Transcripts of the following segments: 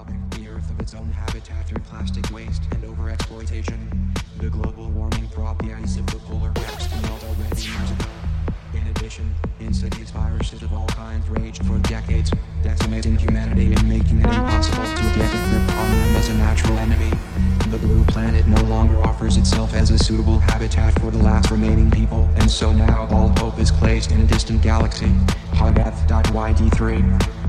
robbing the earth of its own habitat through plastic waste and overexploitation. The global warming brought the ice of the polar caps to melt already years ago. In addition, insidious viruses of all kinds raged for decades, decimating humanity and making it impossible to get a grip on them as a natural enemy. The blue planet no longer offers itself as a suitable habitat for the last remaining people, and so now all hope is placed in a distant galaxy. Hogath.yd3.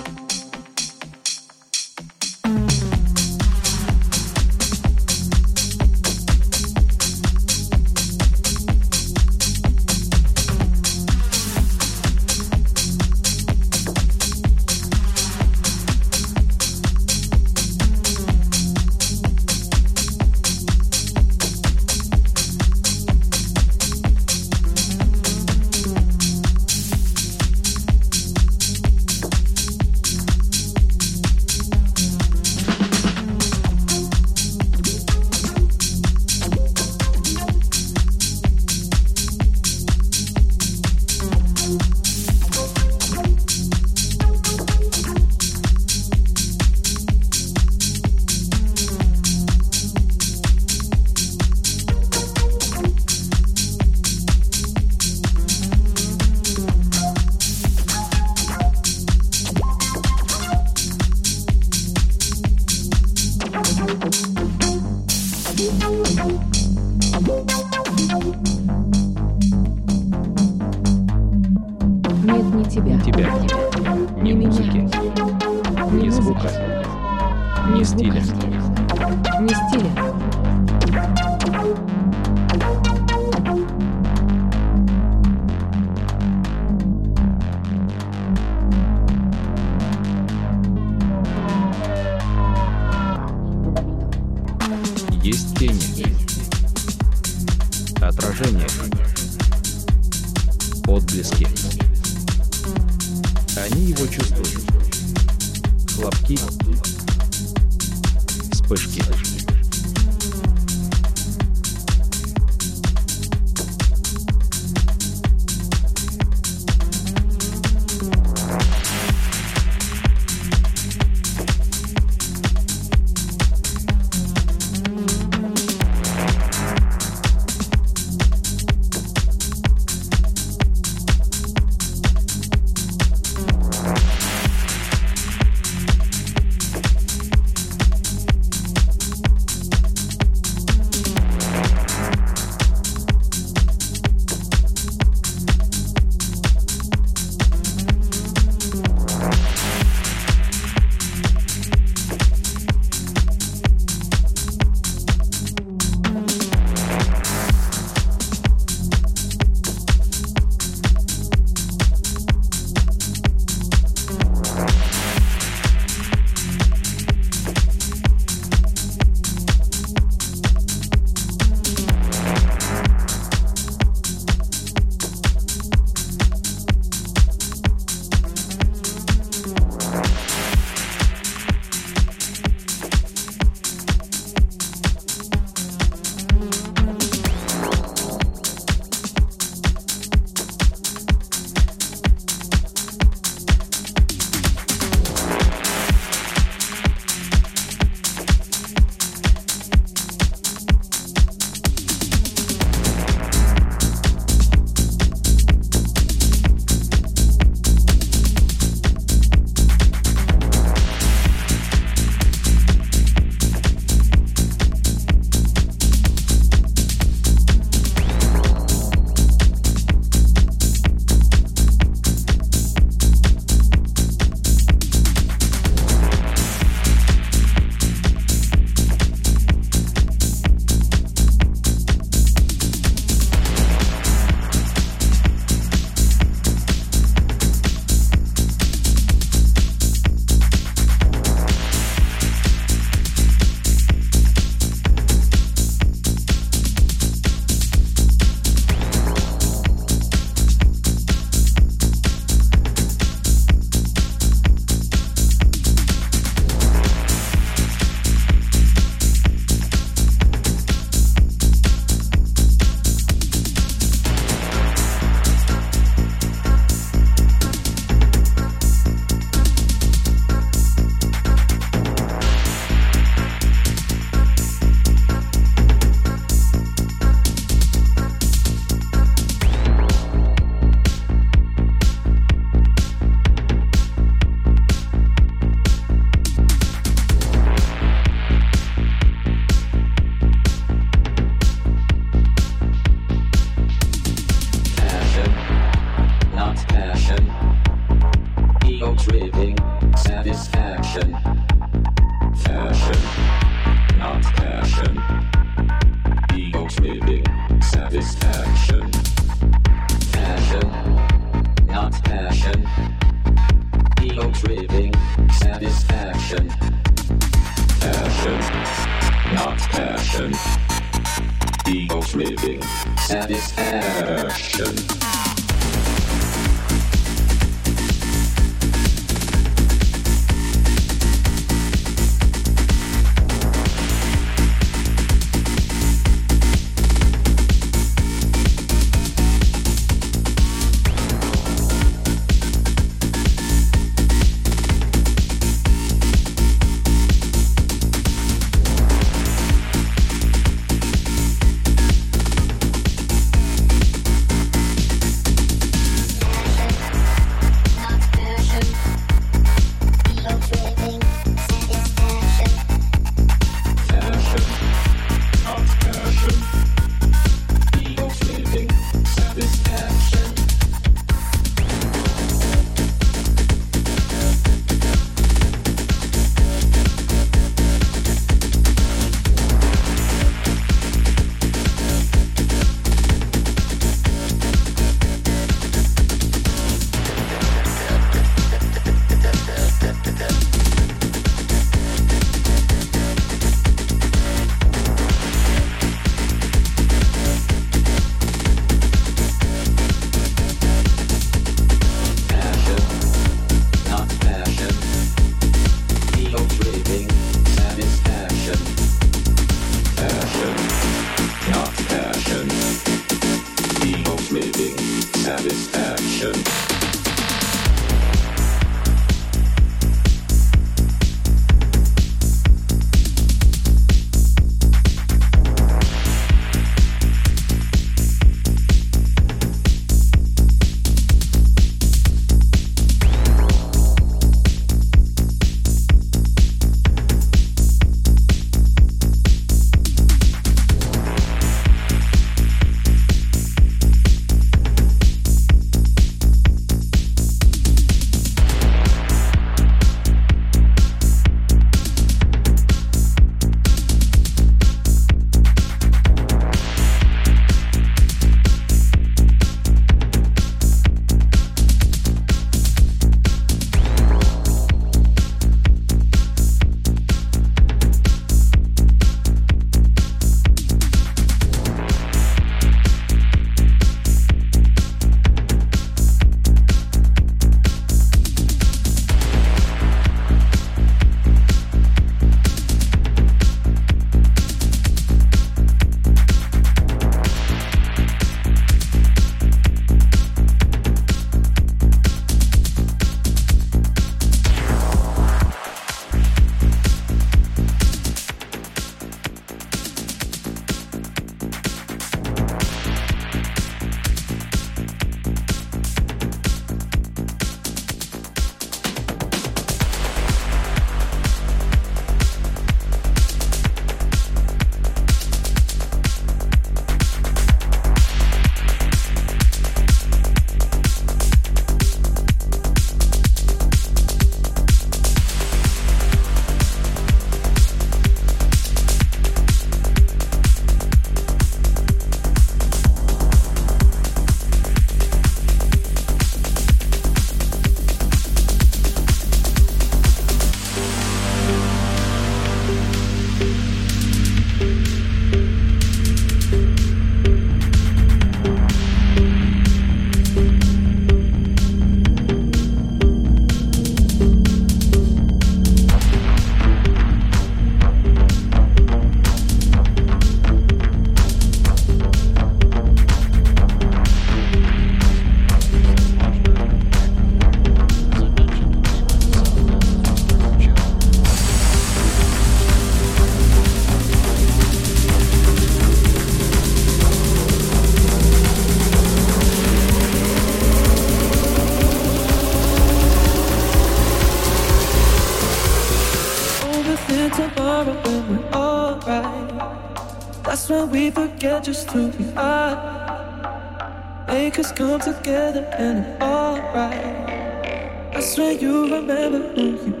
come together and it's alright. I swear you remember who you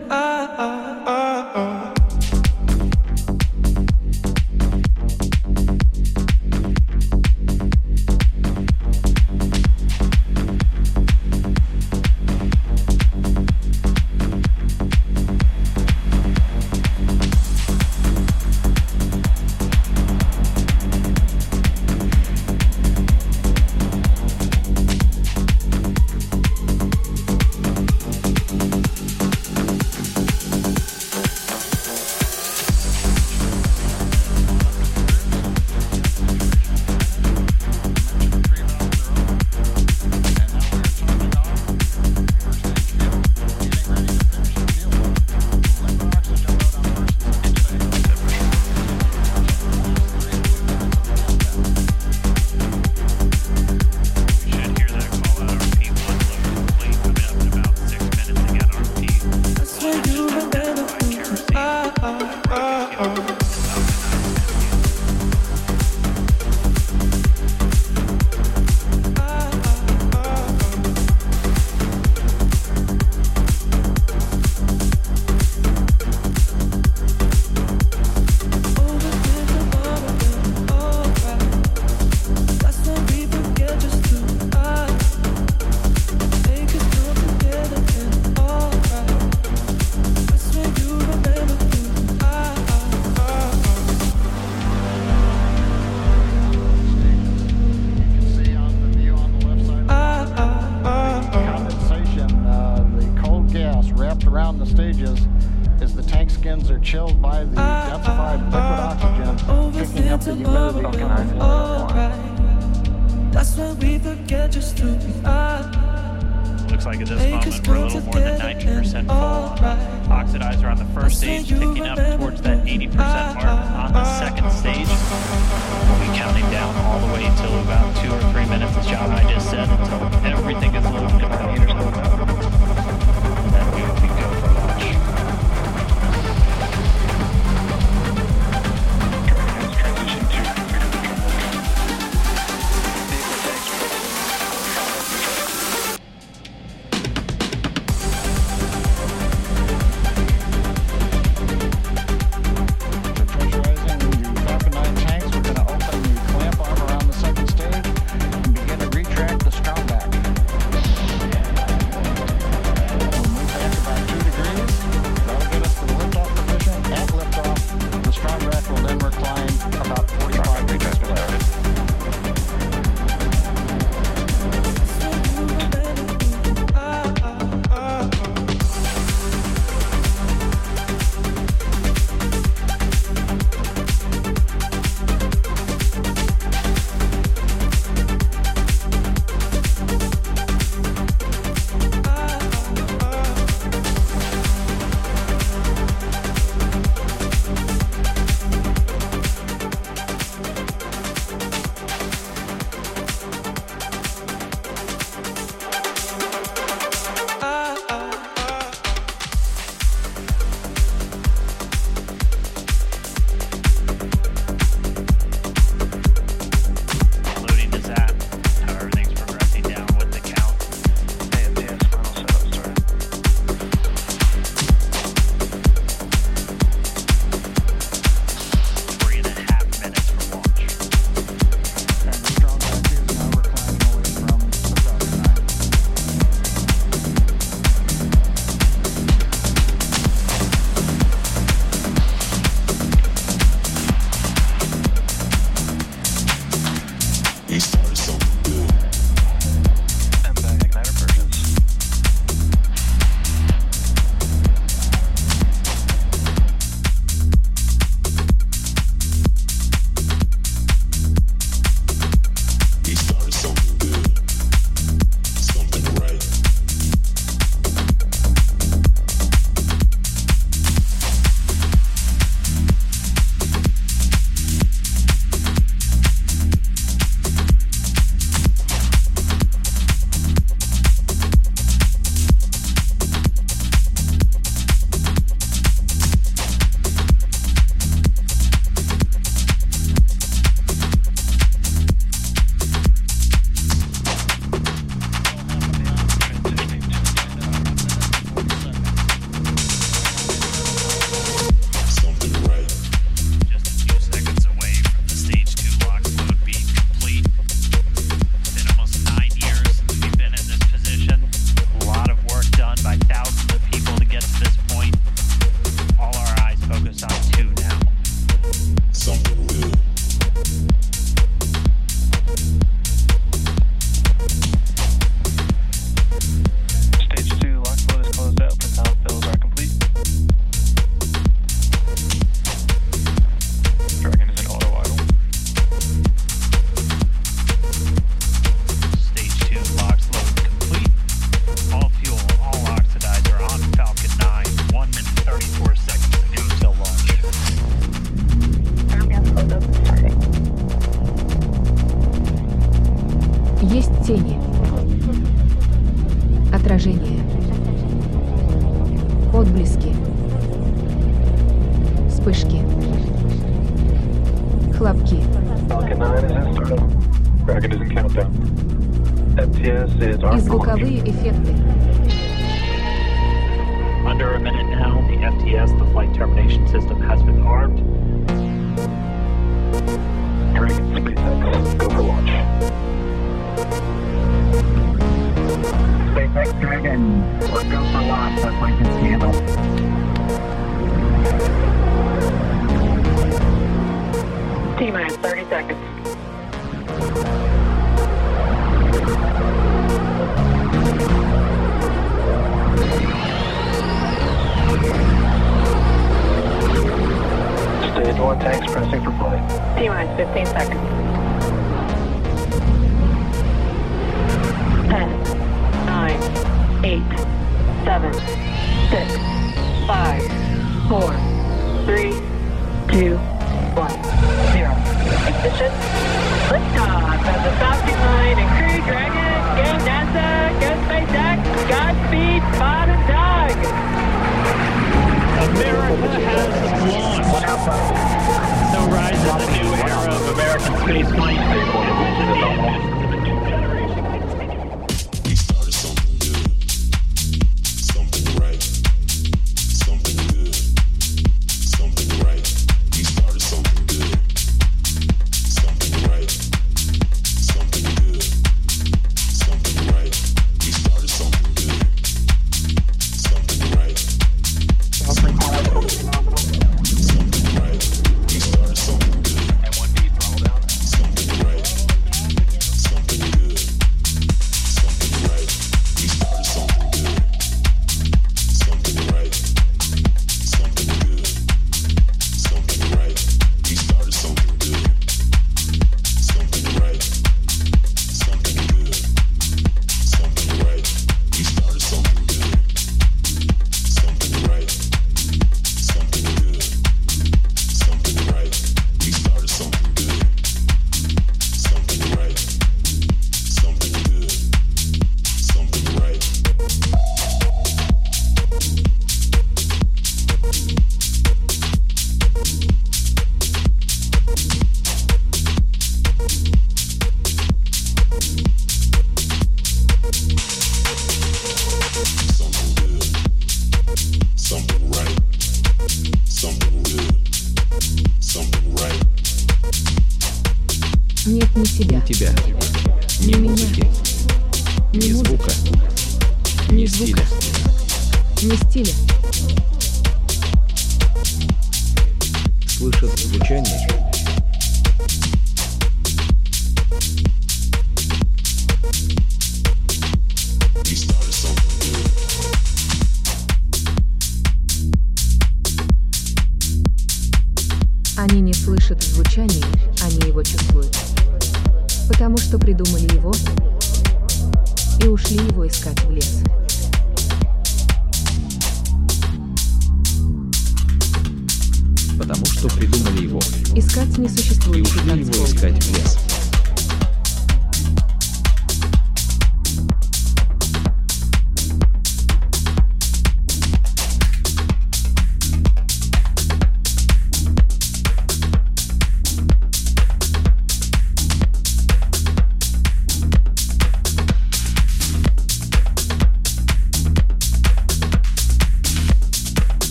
controlled by the liquid oxygen. That's when we forget just to we. Looks like at this moment we're a little more than 90% full on oxidizer on the first stage, picking up towards that 80% mark on the second stage. We'll be counting down all the way until about two or three minutes, the job I just said, until everything is loaded up. six, five, four, three, two, one, zero. Ignition. The 9 and Crew Dragon. America has launched. The rise of the new era of American spaceflight. существующий и ушли его искать лес.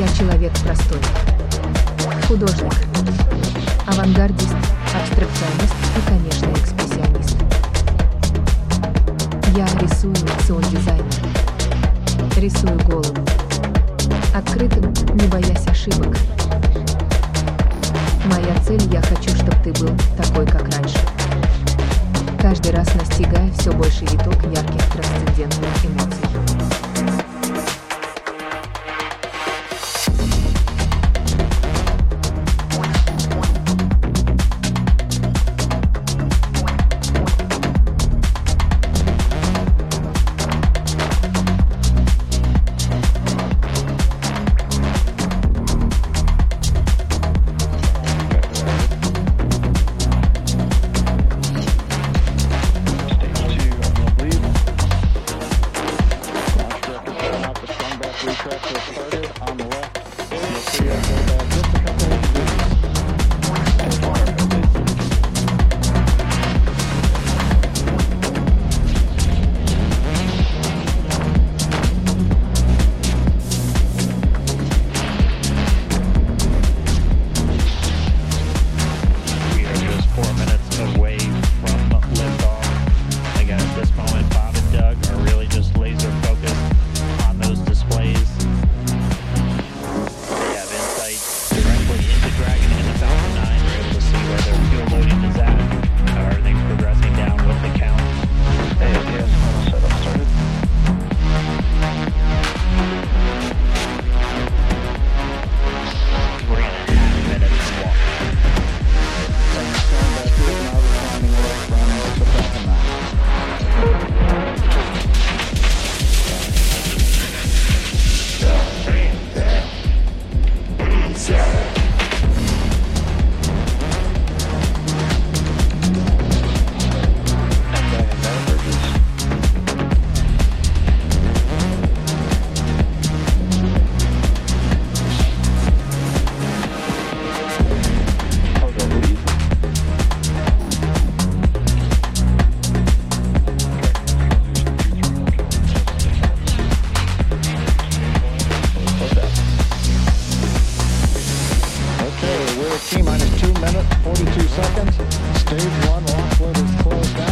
Я человек простой. Художник. Авангардист, абстракционист и, конечно, экспрессионист. Я рисую сон дизайнер. Рисую голову. Открытым, не боясь ошибок. Моя цель – я хочу, чтобы ты был такой, как раньше. Каждый раз настигая все больше виток ярких трансцендентных эмоций. T minus 2 minutes, 42 seconds. Stage 1 lock is closed down.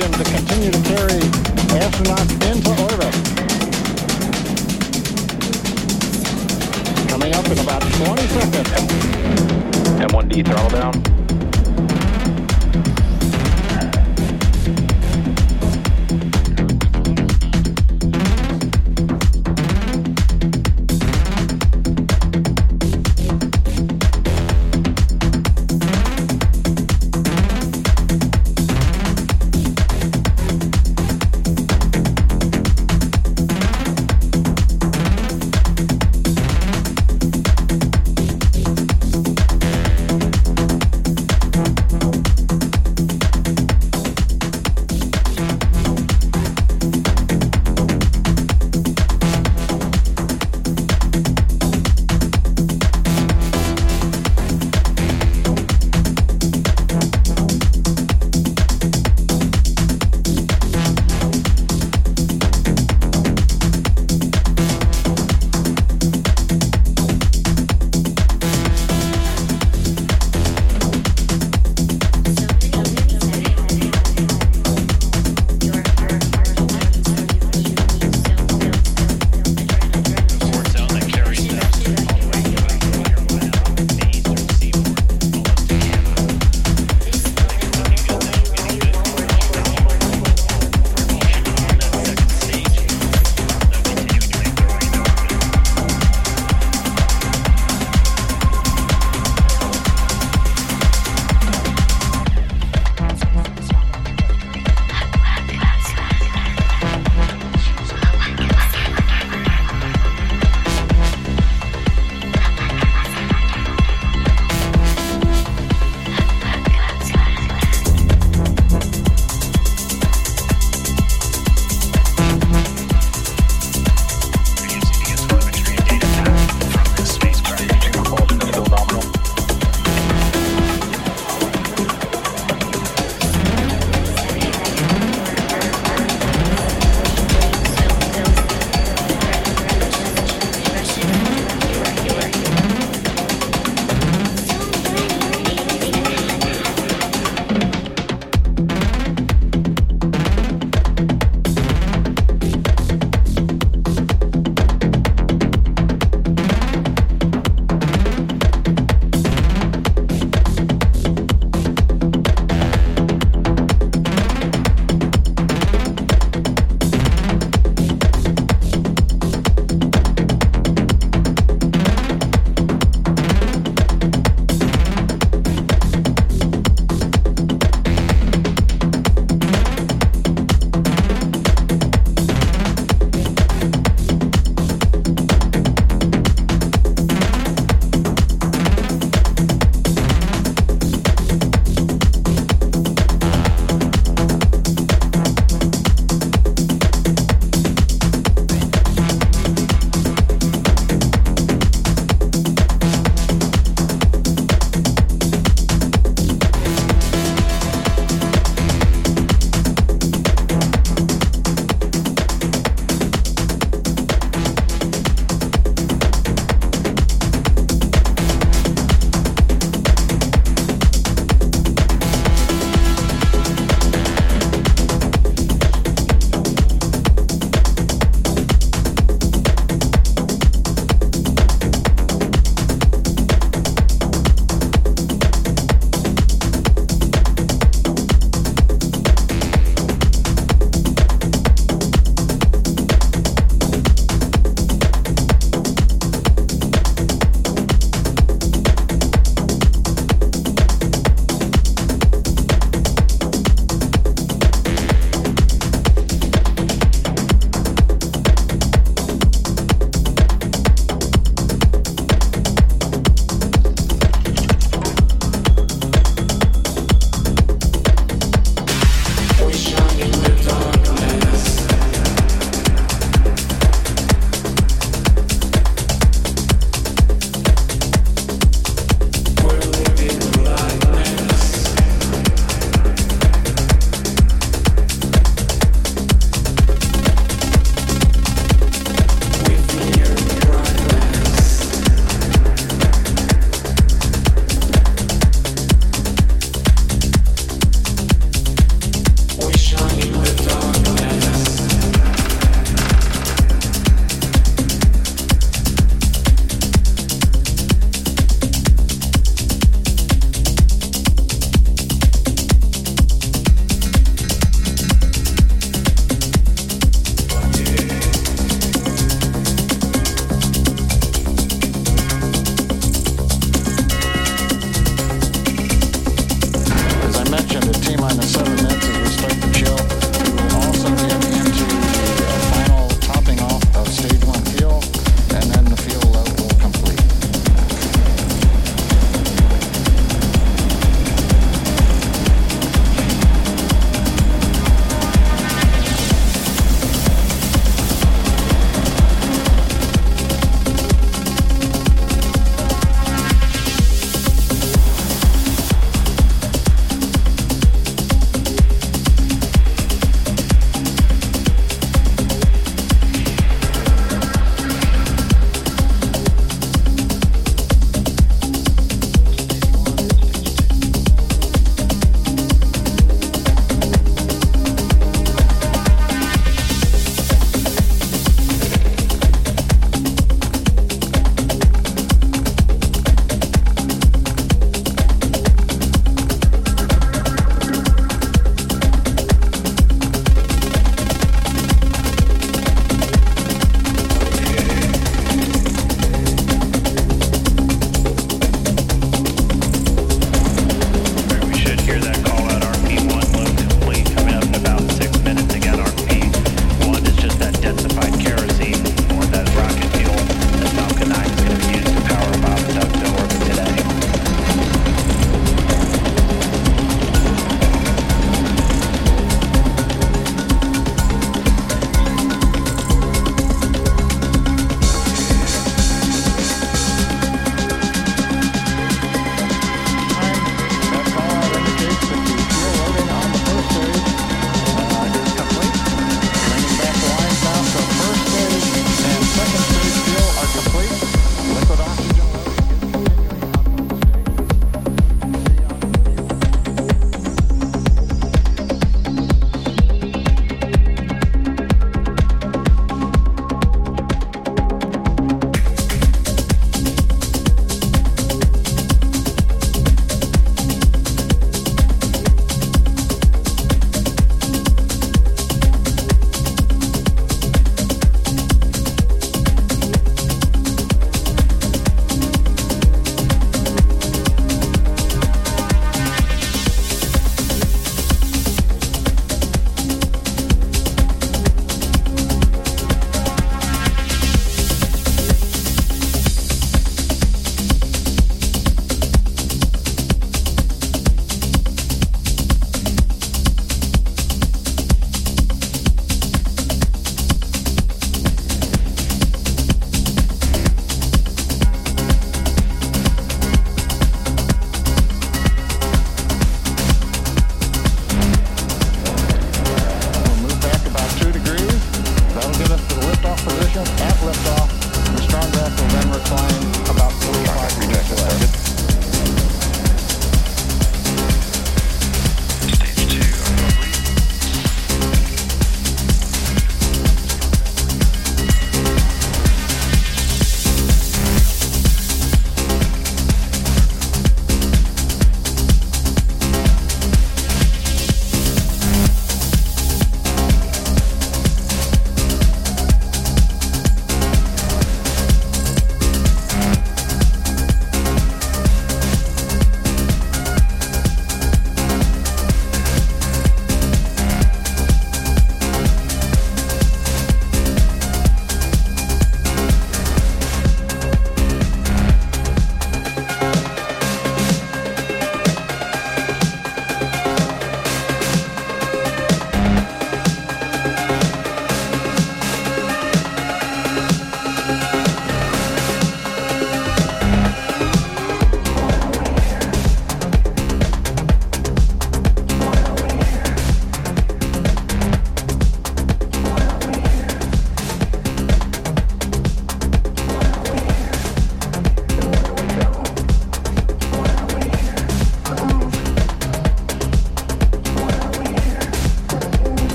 Stage to continue to carry astronauts into orbit. Coming up in about 20 seconds. M1D throttle down.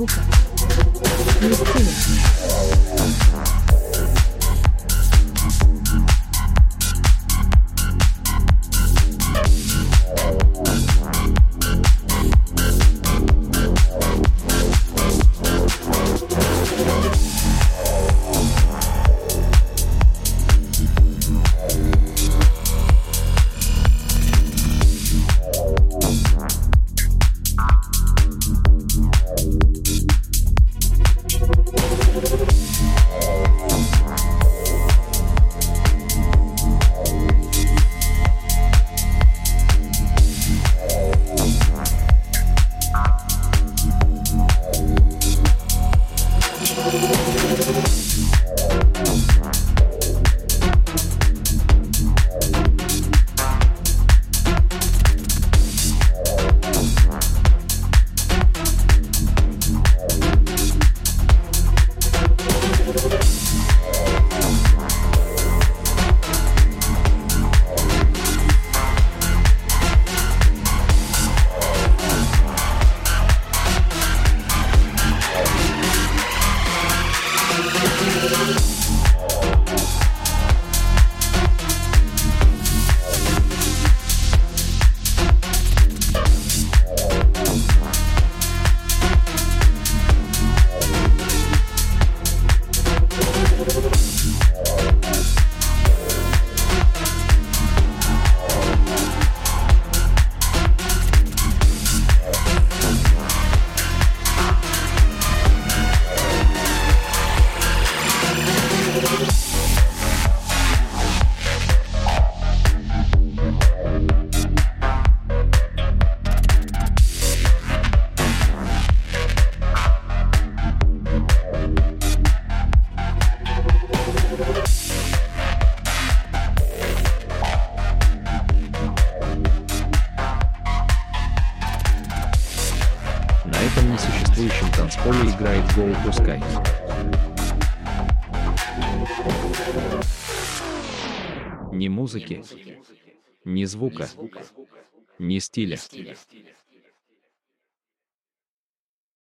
ни звука, Музыки, ни звука, ни стиля.